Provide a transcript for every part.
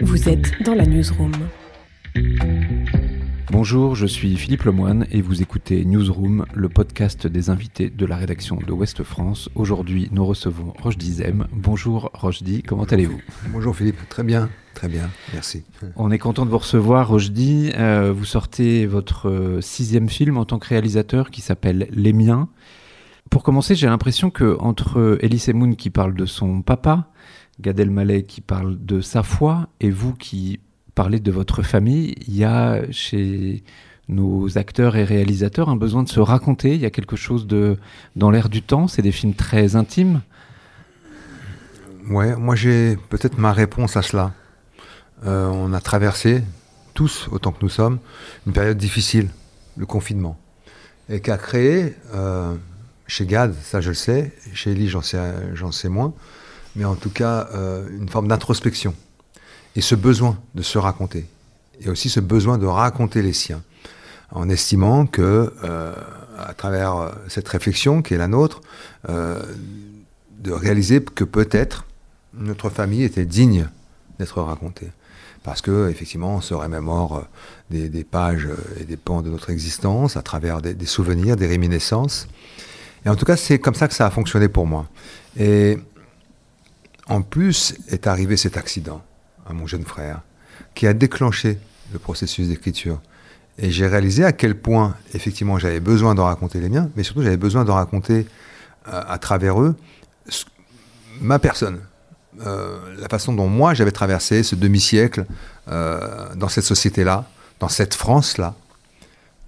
Vous êtes dans la newsroom. Bonjour, je suis Philippe Lemoine et vous écoutez Newsroom, le podcast des invités de la rédaction de Ouest France. Aujourd'hui, nous recevons Roche Dizem. Bonjour Rochdi, comment allez-vous? Bonjour Philippe, très bien, très bien, merci. On est content de vous recevoir Rochdi. Euh, vous sortez votre euh, sixième film en tant que réalisateur qui s'appelle Les Miens. Pour commencer, j'ai l'impression que entre Elise qui parle de son papa, Gad Elmaleh qui parle de sa foi et vous qui parler de votre famille, il y a chez nos acteurs et réalisateurs un besoin de se raconter. Il y a quelque chose de dans l'air du temps. C'est des films très intimes. Ouais, moi j'ai peut-être ma réponse à cela. Euh, on a traversé tous, autant que nous sommes, une période difficile, le confinement, et qui a créé euh, chez Gad, ça je le sais, chez Elie j'en sais, moins, mais en tout cas euh, une forme d'introspection. Et ce besoin de se raconter, et aussi ce besoin de raconter les siens, en estimant que, euh, à travers euh, cette réflexion qui est la nôtre, de réaliser que peut-être notre famille était digne d'être racontée. Parce que, effectivement, on se remémore des, pages et des pans de notre existence à travers des souvenirs, des réminiscences. Et en tout cas, c'est comme ça que ça a fonctionné pour moi. Et en plus est arrivé cet accident à mon jeune frère, qui a déclenché le processus d'écriture. Et j'ai réalisé à quel point, effectivement, j'avais besoin de raconter les miens, mais surtout j'avais besoin de raconter euh, à travers eux ma personne, euh, la façon dont moi j'avais traversé ce demi-siècle euh, dans cette société-là, dans cette France-là.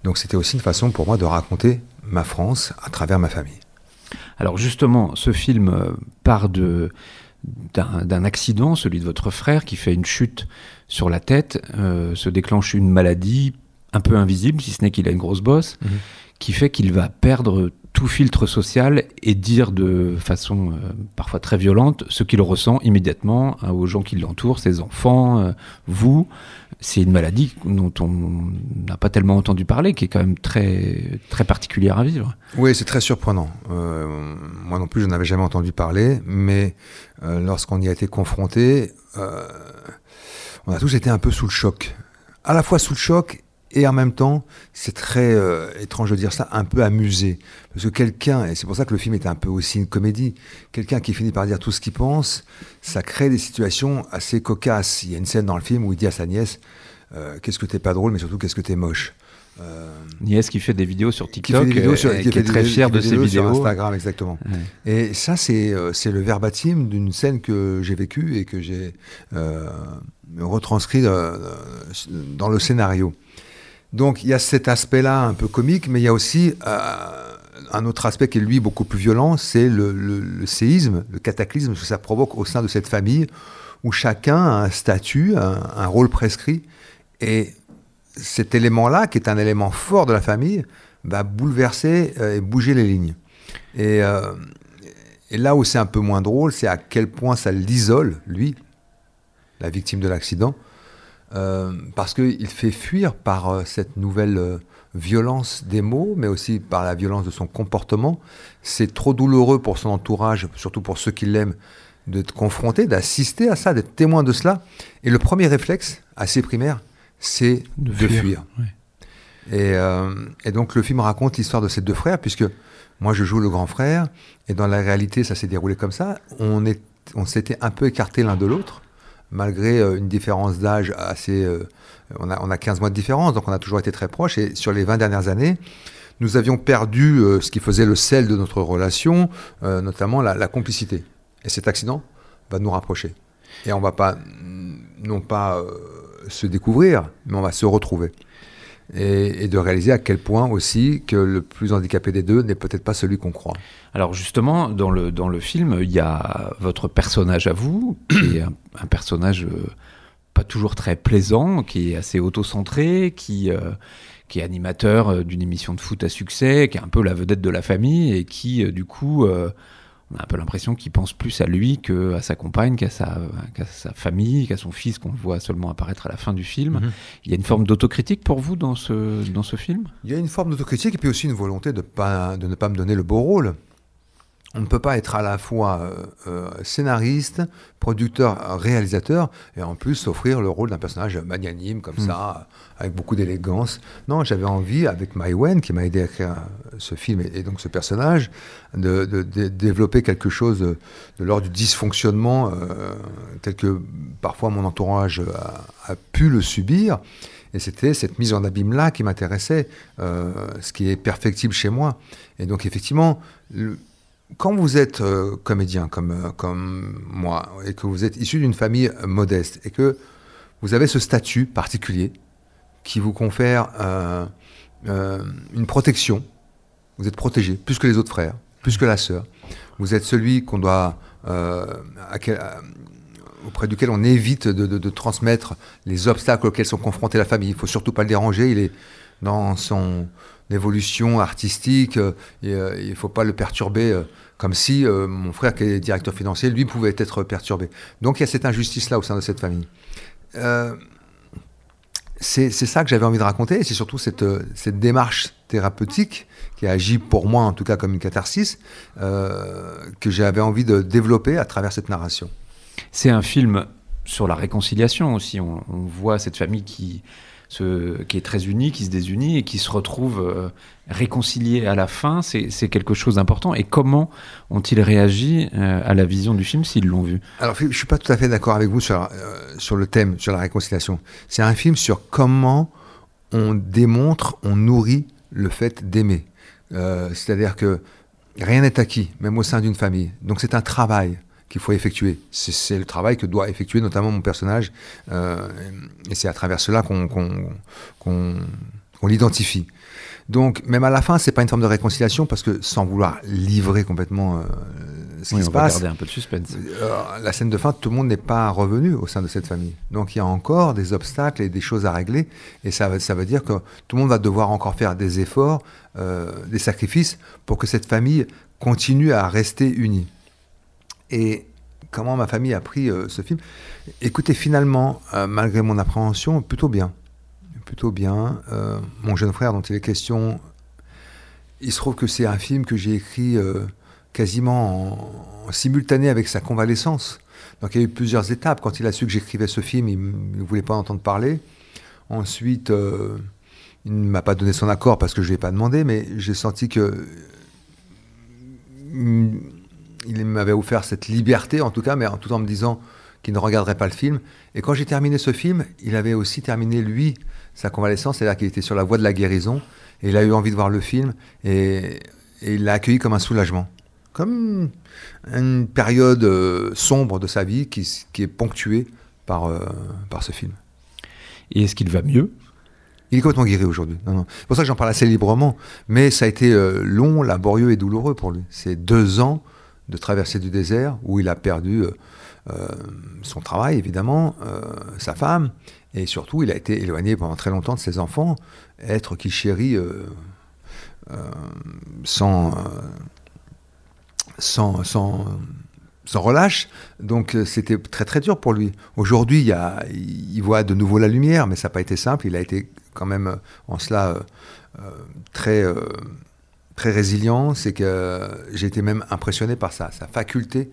Donc c'était aussi une façon pour moi de raconter ma France à travers ma famille. Alors justement, ce film part de d'un accident, celui de votre frère, qui fait une chute sur la tête, euh, se déclenche une maladie un peu invisible, si ce n'est qu'il a une grosse bosse, mhm. qui fait qu'il va perdre tout filtre social et dire de façon euh, parfois très violente ce qu'il ressent immédiatement hein, aux gens qui l'entourent, ses enfants, euh, vous. C'est une maladie dont on n'a pas tellement entendu parler, qui est quand même très, très particulière à vivre. Oui, c'est très surprenant. Euh, moi non plus, je n'avais jamais entendu parler, mais lorsqu'on y a été confronté, on a tous été un peu sous le choc. À la fois sous le choc et en même temps, c'est très euh, étrange de dire ça, un peu amusé. Parce que quelqu'un, et c'est pour ça que le film est un peu aussi une comédie, quelqu'un qui finit par dire tout ce qu'il pense, ça crée des situations assez cocasses. Il y a une scène dans le film où il dit à sa nièce euh, Qu'est-ce que t'es pas drôle, mais surtout qu'est-ce que t'es moche euh, Nièce qui fait des vidéos sur TikTok, qui, vidéos sur, qui, est très fière de ses vidéos. Sur Instagram, exactement. Et ça, c'est c'est le verbatim d'une scène que j'ai vécue et que j'ai retranscrit dans le scénario. Donc il y a cet aspect-là un peu comique, mais il y a aussi euh, un autre aspect qui est lui beaucoup plus violent, c'est le, séisme, le cataclysme que ça provoque au sein de cette famille, où chacun a un statut, un, rôle prescrit, et cet élément-là, qui est un élément fort de la famille, va bouleverser euh, et bouger les lignes. Et, euh, et là où c'est un peu moins drôle, c'est à quel point ça l'isole, lui, la victime de l'accident, euh, parce qu'il fait fuir par euh, cette nouvelle euh, violence des mots, mais aussi par la violence de son comportement. C'est trop douloureux pour son entourage, surtout pour ceux qui l'aiment, d'être confronté, d'assister à ça, d'être témoin de cela. Et le premier réflexe, assez primaire, c'est de, fuir. Et, et, donc le film raconte l'histoire de ces deux frères, puisque moi je joue le grand frère, et dans la réalité ça s'est déroulé comme ça. On, est, on s'était un peu écarté l'un de l'autre malgré euh, une différence d'âge assez... Euh, on, a, on a 15 mois de différence, donc on a toujours été très proches. Et sur les 20 dernières années, nous avions perdu euh, ce qui faisait le sel de notre relation, notamment la, complicité. Et cet accident va nous rapprocher. Et on va pas, non pas se découvrir, mais on va se retrouver et, de réaliser à quel point aussi que le plus handicapé des deux n'est peut-être pas celui qu'on croit. Alors justement, dans le, dans le film, il y a votre personnage à vous, qui est un, personnage euh, pas toujours très plaisant, qui est assez auto-centré, qui, euh, qui est animateur euh, d'une émission de foot à succès, qui est un peu la vedette de la famille et qui, du coup on a un peu l'impression qu'il pense plus à lui qu'à sa compagne, qu'à sa, sa, famille, qu'à son fils qu'on voit seulement apparaître à la fin du film. Mhm. Il y a une forme d'autocritique pour vous dans ce, dans ce film? Il y a une forme d'autocritique et puis aussi une volonté de, pas, de ne pas me donner le beau rôle. On ne peut pas être à la fois euh, euh, scénariste, producteur, réalisateur, et en plus offrir le rôle d'un personnage magnanime comme Mm. ça, avec beaucoup d'élégance. Non, j'avais envie, avec Maïwen, qui m'a aidé à écrire ce film et, et donc ce personnage, de, de- de développer quelque chose de, de l'ordre du dysfonctionnement, euh, tel que parfois mon entourage a, a pu le subir. Et c'était cette mise en abîme-là qui m'intéressait, euh, ce qui est perfectible chez moi. Et donc effectivement, le- quand vous êtes euh, comédien comme, euh, comme moi, et que vous êtes issu d'une famille modeste, et que vous avez ce statut particulier qui vous confère euh, une protection, vous êtes protégé, plus que les autres frères, plus que la sœur, vous êtes celui qu'on doit... auprès duquel on évite de, de- de transmettre les obstacles auxquels sont confrontés la famille. Il faut surtout pas le déranger. Il est dans son évolution artistique. euh, euh, il faut pas le perturber. euh, comme si mon frère, qui est directeur financier, lui pouvait être perturbé. Donc il y a cette injustice-là au sein de cette famille. C'est ça que j'avais envie de raconter, et c'est surtout cette, cette démarche thérapeutique qui agit pour moi en tout cas comme une catharsis, que j'avais envie de développer à travers cette narration. C'est un film sur la réconciliation aussi. On voit cette famille qui, se, qui est très unie, qui se désunit et qui se retrouve euh, réconciliée à la fin. C'est quelque chose d'important. Et comment ont-ils réagi euh, à la vision du film s'ils l'ont vu? Alors, je suis pas tout à fait d'accord avec vous sur, euh, sur le thème, sur la réconciliation. C'est un film sur comment on démontre, on nourrit le fait d'aimer. C'est-à-dire que rien n'est acquis, même au sein d'une famille. Donc c'est un travail qu'il faut effectuer. C'est- le travail que doit effectuer notamment mon personnage. euh, et c'est à travers cela qu'on l'identifie. Donc, même à la fin, c'est pas une forme de réconciliation parce que sans vouloir livrer complètement euh, ce Oui, qui on se va passe, garder un peu de suspense. euh, la scène de fin, tout le monde n'est pas revenu au sein de cette famille. Donc il y a encore des obstacles et des choses à régler. Et ça, veut- ça veut dire que tout le monde va devoir encore faire des efforts, euh, des sacrifices pour que cette famille continue à rester unie. Et comment ma famille a pris euh, ce film Écoutez, finalement, euh, malgré mon appréhension, plutôt bien. Plutôt bien. Euh, mon jeune frère dont il est question, il se trouve que c'est un film que j'ai écrit quasiment en, simultané avec sa convalescence. Donc il y a eu plusieurs étapes. Quand il a su que j'écrivais ce film, il ne voulait pas en entendre parler. Ensuite, il ne m'a pas donné son accord parce que je ne lui ai pas demandé, mais j'ai senti que mm, il m'avait offert cette liberté, en tout cas, mais en tout en me disant qu'il ne regarderait pas le film. Et quand j'ai terminé ce film, il avait aussi terminé, lui, sa convalescence, c'est-à-dire qu'il était sur la voie de la guérison, et il a eu envie de voir le film, et, et il l'a accueilli comme un soulagement. Comme une période euh, sombre de sa vie qui, est ponctuée par, euh, par ce film. Et est-ce qu'il va mieux? Il est complètement guéri aujourd'hui. C'est pour ça que j'en parle assez librement. Mais ça a été euh, long, laborieux et douloureux pour lui. C'est deux ans de traversée du désert où il a perdu euh, euh, son travail, évidemment, euh, sa femme, et surtout, il a été éloigné pendant très longtemps de ses enfants, être qu'il chérit sans, sans, sans, relâche. Donc c'était très très dur pour lui. Aujourd'hui, il, voit de nouveau la lumière, mais ça n'a pas été simple. Il a été quand même en cela très, très résilient. C'est que j'ai été même impressionné par sa, sa faculté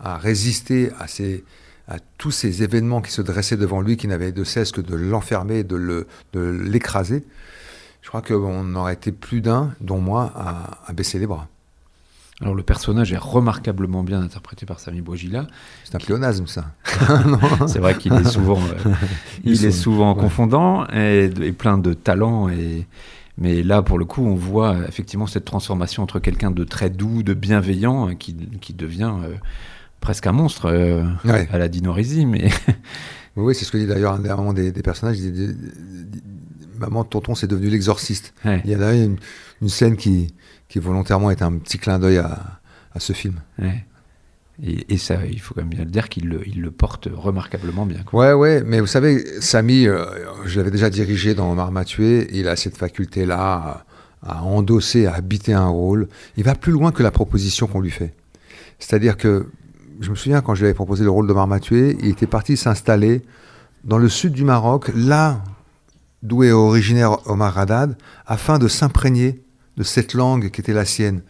à résister à, ces, à tous ces événements qui se dressaient devant lui, qui n'avaient de cesse que de l'enfermer, de le- l'écraser. Je crois qu'on aurait été plus d'un, dont moi, à, à baisser les bras. Alors le personnage est remarquablement bien interprété par Sami Bouajila. C'est un pléonasme, ça. C'est vrai qu'il est souvent, euh, il est souvent ouais. confondant et, et plein de talent. Et, mais là, pour le coup, on voit euh, effectivement cette transformation entre quelqu'un de très doux, de bienveillant, euh, qui, qui devient euh, presque un monstre euh, Ouais. à la Dino Risi. Mais Oui, c'est ce que dit d'ailleurs un des, un des, des personnages. Il dit, dit- Maman, tonton, c'est devenu l'exorciste. ouais, Il y a une, une scène qui, qui volontairement est un petit clin d'œil à, à ce film. ouais. Et, ça, il faut quand même bien le dire qu'il le, porte remarquablement bien. quoi. Ouais, ouais, mais vous savez, Samy, euh, je l'avais déjà dirigé dans Marma Tué, il a cette faculté-là à, endosser, à habiter un rôle. Il va plus loin que la proposition qu'on lui fait. C'est-à-dire que, je me souviens quand je lui avais proposé le rôle de Marma Tué, il était parti s'installer dans le sud du Maroc, là d'où est originaire Omar Haddad, afin de s'imprégner de cette langue qui était la sienne.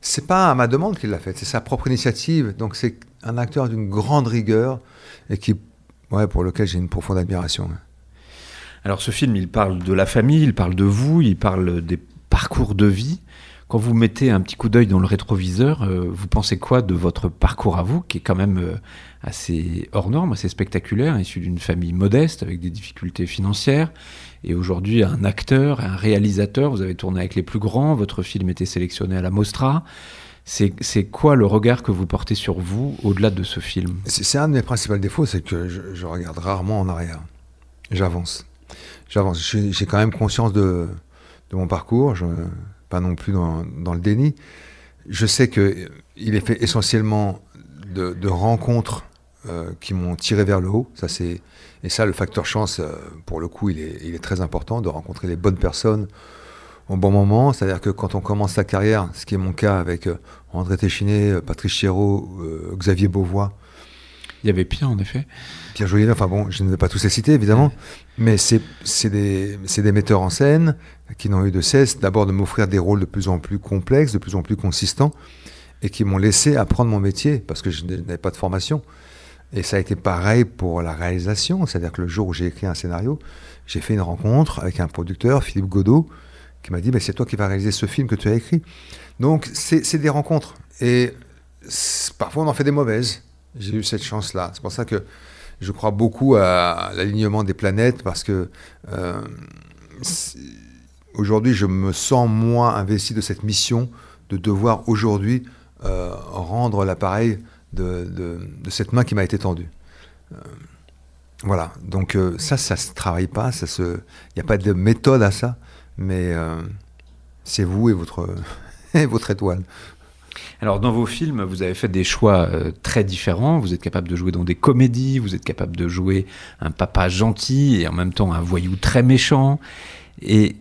C'est pas à ma demande qu'il l'a fait, c'est sa propre initiative. Donc c'est un acteur d'une grande rigueur et qui, ouais, pour lequel j'ai une profonde admiration. Alors ce film, il parle de la famille, il parle de vous, il parle des parcours de vie. Quand vous mettez un petit coup d'œil dans le rétroviseur, euh, vous pensez quoi de votre parcours à vous, qui est quand même euh, assez hors norme, assez spectaculaire, issu d'une famille modeste avec des difficultés financières, et aujourd'hui un acteur, un réalisateur, vous avez tourné avec les plus grands, votre film était sélectionné à la Mostra. C'est quoi le regard que vous portez sur vous au-delà de ce film? C'est un de mes principaux défauts, c'est que je, regarde rarement en arrière. J'avance. J'avance. J'ai quand même conscience de, mon parcours, pas non plus dans, le déni. Je sais qu'il est fait essentiellement de rencontres euh, qui m'ont tiré vers le haut. Ça, c'est et ça, le facteur chance, euh, pour le coup, il est, il est, très important de rencontrer les bonnes personnes au bon moment. C'est-à-dire que quand on commence sa carrière, ce qui est mon cas avec euh, André Téchiné, Patrice Chéreau, Xavier Beauvois. Il y avait Pierre, en effet. Pierre Jolinet, enfin bon, je ne vais pas tous les citer, évidemment, mais c'est des, des metteurs en scène qui n'ont eu de cesse d'abord de m'offrir des rôles de plus en plus complexes, de plus en plus consistants, et qui m'ont laissé apprendre mon métier, parce que je n'avais pas de formation. Et ça a été pareil pour la réalisation, c'est-à-dire que le jour où j'ai écrit un scénario, j'ai fait une rencontre avec un producteur, Philippe Godot, qui m'a dit c'est toi qui vas réaliser ce film que tu as écrit. Donc c'est des rencontres. Et parfois on en fait des mauvaises. J'ai eu cette chance-là. C'est pour ça que je crois beaucoup à l'alignement des planètes, parce que euh, aujourd'hui je me sens moins investi de cette mission de devoir aujourd'hui euh, rendre l'appareil de, cette main qui m'a été tendue. Euh, voilà, donc euh, ça, ça se travaille pas, ça il n'y a pas de méthode à ça, mais euh, c'est vous et votre, votre étoile. Alors dans vos films, vous avez fait des choix très différents. Vous êtes capable de jouer dans des comédies, vous êtes capable de jouer un papa gentil et en même temps un voyou très méchant. Et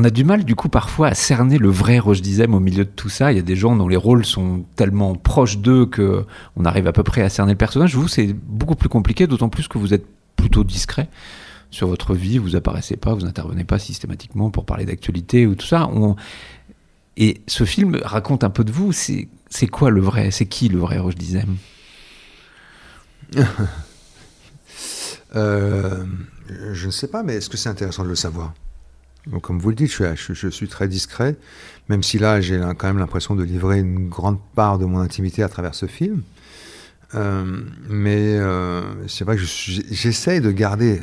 on a du mal du coup parfois à cerner le vrai Roche Dizem au milieu de tout ça. Il y a des gens dont les rôles sont tellement proches d'eux que on arrive à peu près à cerner le personnage. Vous, c'est beaucoup plus compliqué, d'autant plus que vous êtes plutôt discret sur votre vie. Vous apparaissez pas, vous n'intervenez pas systématiquement pour parler d'actualité ou tout ça. Et ce film raconte un peu de vous. C'est quoi le vrai C'est qui le vrai Roche Dizem euh, Je ne sais pas, mais est-ce que c'est intéressant de le savoir? Donc, comme vous le dites, je suis, très discret, même si là, j'ai quand même l'impression de livrer une grande part de mon intimité à travers ce film. Euh, mais euh, c'est vrai que j'essaye de garder,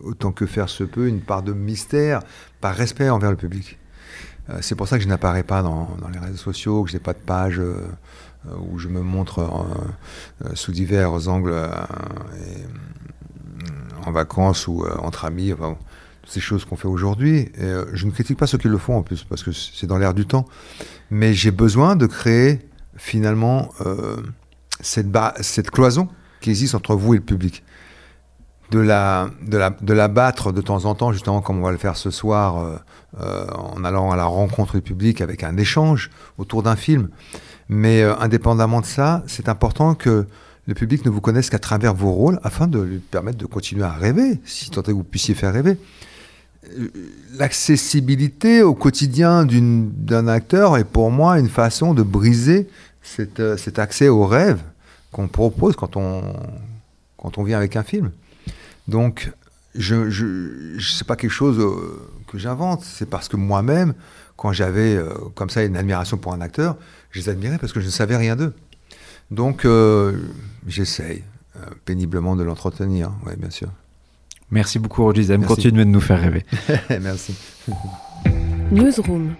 autant que faire se peut, une part de mystère par respect envers le public. Euh, c'est pour ça que je n'apparais pas dans, les réseaux sociaux, que je n'ai pas de page où je me montre sous divers angles en vacances ou entre amis. Ces choses qu'on fait aujourd'hui. Euh, je ne critique pas ceux qui le font en plus, parce que c'est dans l'air du temps. Mais j'ai besoin de créer finalement euh, cette, cette cloison qui existe entre vous et le public. De la, de, la, de la battre de temps en temps, justement comme on va le faire ce soir, euh, en allant à la rencontre du public avec un échange autour d'un film. Mais indépendamment de ça, c'est important que le public ne vous connaisse qu'à travers vos rôles afin de lui permettre de continuer à rêver, si tant est que vous puissiez faire rêver l'accessibilité au quotidien d'un acteur est pour moi une façon de briser euh, cet, accès au rêve qu'on propose quand on, vient avec un film. Donc, je, je, c'est pas quelque chose euh, que j'invente, c'est parce que moi-même, quand j'avais euh, comme ça une admiration pour un acteur, je les admirais parce que je ne savais rien d'eux. Donc, j'essaye péniblement de l'entretenir, oui, bien sûr. Merci beaucoup, Roger Zem. Continuez de nous faire rêver. Merci. Newsroom.